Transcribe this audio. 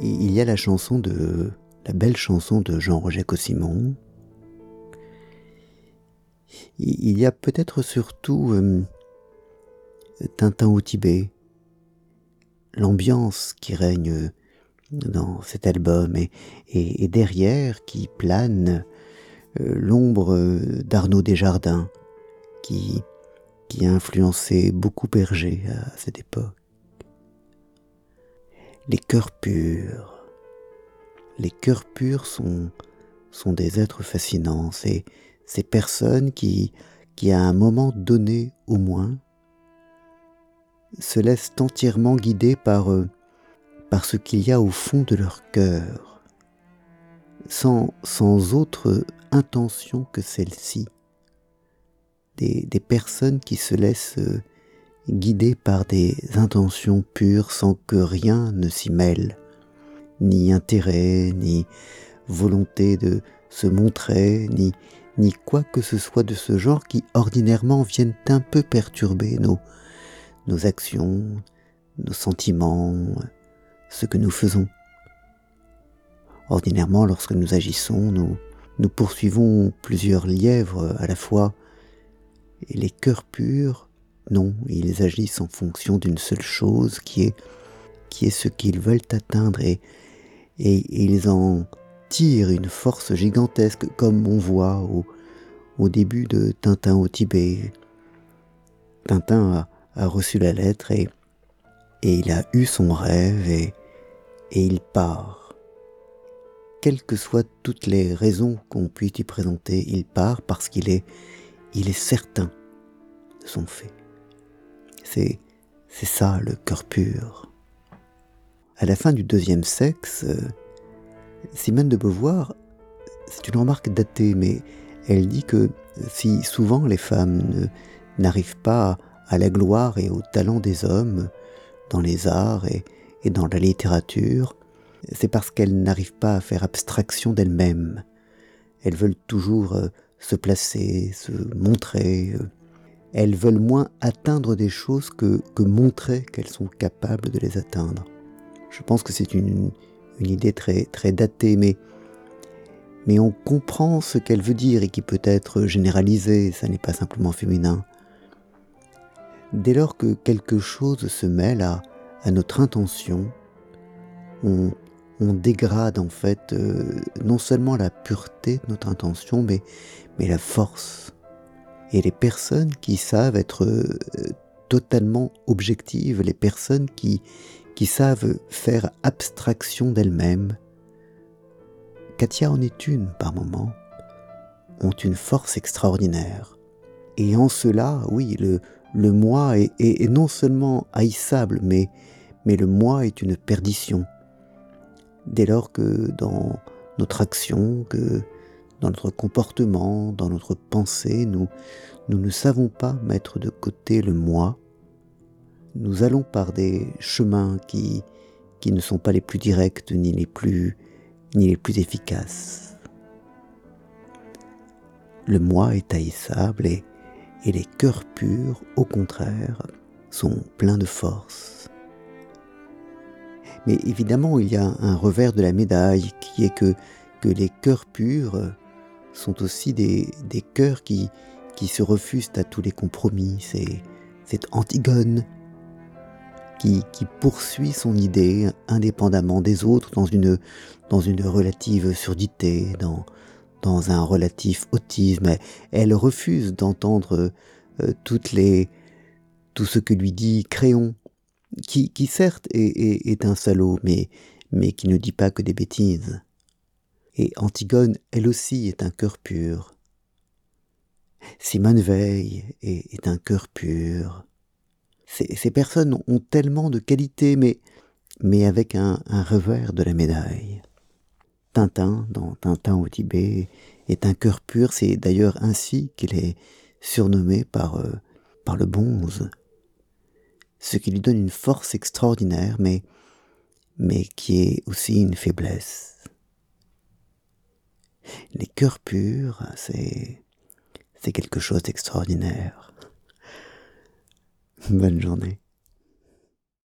il y a la chanson de la belle chanson de Jean-Roger Cossimon. Il y a peut-être surtout euh, Tintin au Tibet, l'ambiance qui règne dans cet album et, derrière qui plane euh, l'ombre d'Arnaud Desjardins qui, qui a influencé beaucoup Berger à cette époque. Les cœurs purs. Les cœurs purs sont, des êtres fascinants. C'est ces personnes qui, qui, à un moment donné au moins, se laissent entièrement guider par, eux par ce qu'il y a au fond de leur cœur, sans, sans autre intention que celle-ci. Des, des, personnes qui se laissent euh, guider par des intentions pures sans que rien ne s'y mêle, ni intérêt, ni volonté de se montrer, ni, ni quoi que ce soit de ce genre qui ordinairement viennent un peu perturber nos, nos actions, nos sentiments, ce que nous faisons. Ordinairement, lorsque nous agissons, nous, nous poursuivons plusieurs lièvres à la fois, et les cœurs purs, non, ils agissent en fonction d'une seule chose qui est, ce qu'ils veulent atteindre et, ils en tirent une force gigantesque comme on voit au, au début de Tintin au Tibet. Tintin a, reçu la lettre et, et il a eu son rêve et, et il part. Quelles que soient toutes les raisons qu'on puisse y présenter, il part parce qu'il est, il est certain de son fait. C'est, ça le cœur pur. À la fin du deuxième sexe, euh, Simone de Beauvoir, c'est une remarque datée, mais elle dit que si souvent les femmes n'arrivent pas à la gloire et au talent des hommes dans les arts et, dans la littérature, c'est parce qu'elles n'arrivent pas à faire abstraction d'elles-mêmes. Elles veulent toujours euh, se placer, se montrer. Elles veulent moins atteindre des choses que, que montrer qu'elles sont capables de les atteindre. Je pense que c'est une, une idée très, très datée, mais, mais on comprend ce qu'elle veut dire et qui peut être généralisé, ça n'est pas simplement féminin. Dès lors que quelque chose se mêle à, à notre intention, on, dégrade en fait euh, non seulement la pureté de notre intention, mais, mais la force. Et les personnes qui savent être euh, totalement objectives, les personnes qui, qui savent faire abstraction d'elles-mêmes, Katia en est une par moment, ont une force extraordinaire. Et en cela, oui, le, le moi est, non seulement haïssable, mais, mais le moi est une perdition. Dès lors que dans notre action, que dans notre comportement, dans notre pensée, nous, nous ne savons pas mettre de côté le moi, nous allons par des chemins qui, ne sont pas les plus directs ni les plus, ni les plus efficaces. Le moi est et, et les cœurs purs, au contraire, sont pleins de force. Mais évidemment, il y a un revers de la médaille qui est que, que les cœurs purs sont aussi des, des cœurs qui, qui se refusent à tous les compromis. C'est, c'est Antigone qui, qui, poursuit son idée indépendamment des autres dans une, dans une relative surdité, dans, dans un relatif autisme. Elle refuse d'entendre euh, toutes les, tout ce que lui dit Créon, qui, qui certes est, est, un salaud, mais, mais qui ne dit pas que des bêtises. Et Antigone, elle aussi, est un cœur pur. Simone Veil est, un cœur pur. Ces, personnes ont tellement de qualités, mais, avec un, revers de la médaille. Tintin, dans Tintin au Tibet, est un cœur pur. C'est d'ailleurs ainsi qu'il est surnommé par, euh, le bonze. Ce qui lui donne une force extraordinaire, mais qui est aussi une faiblesse. Les cœurs purs, c'est, c'est quelque chose d'extraordinaire. Bonne journée.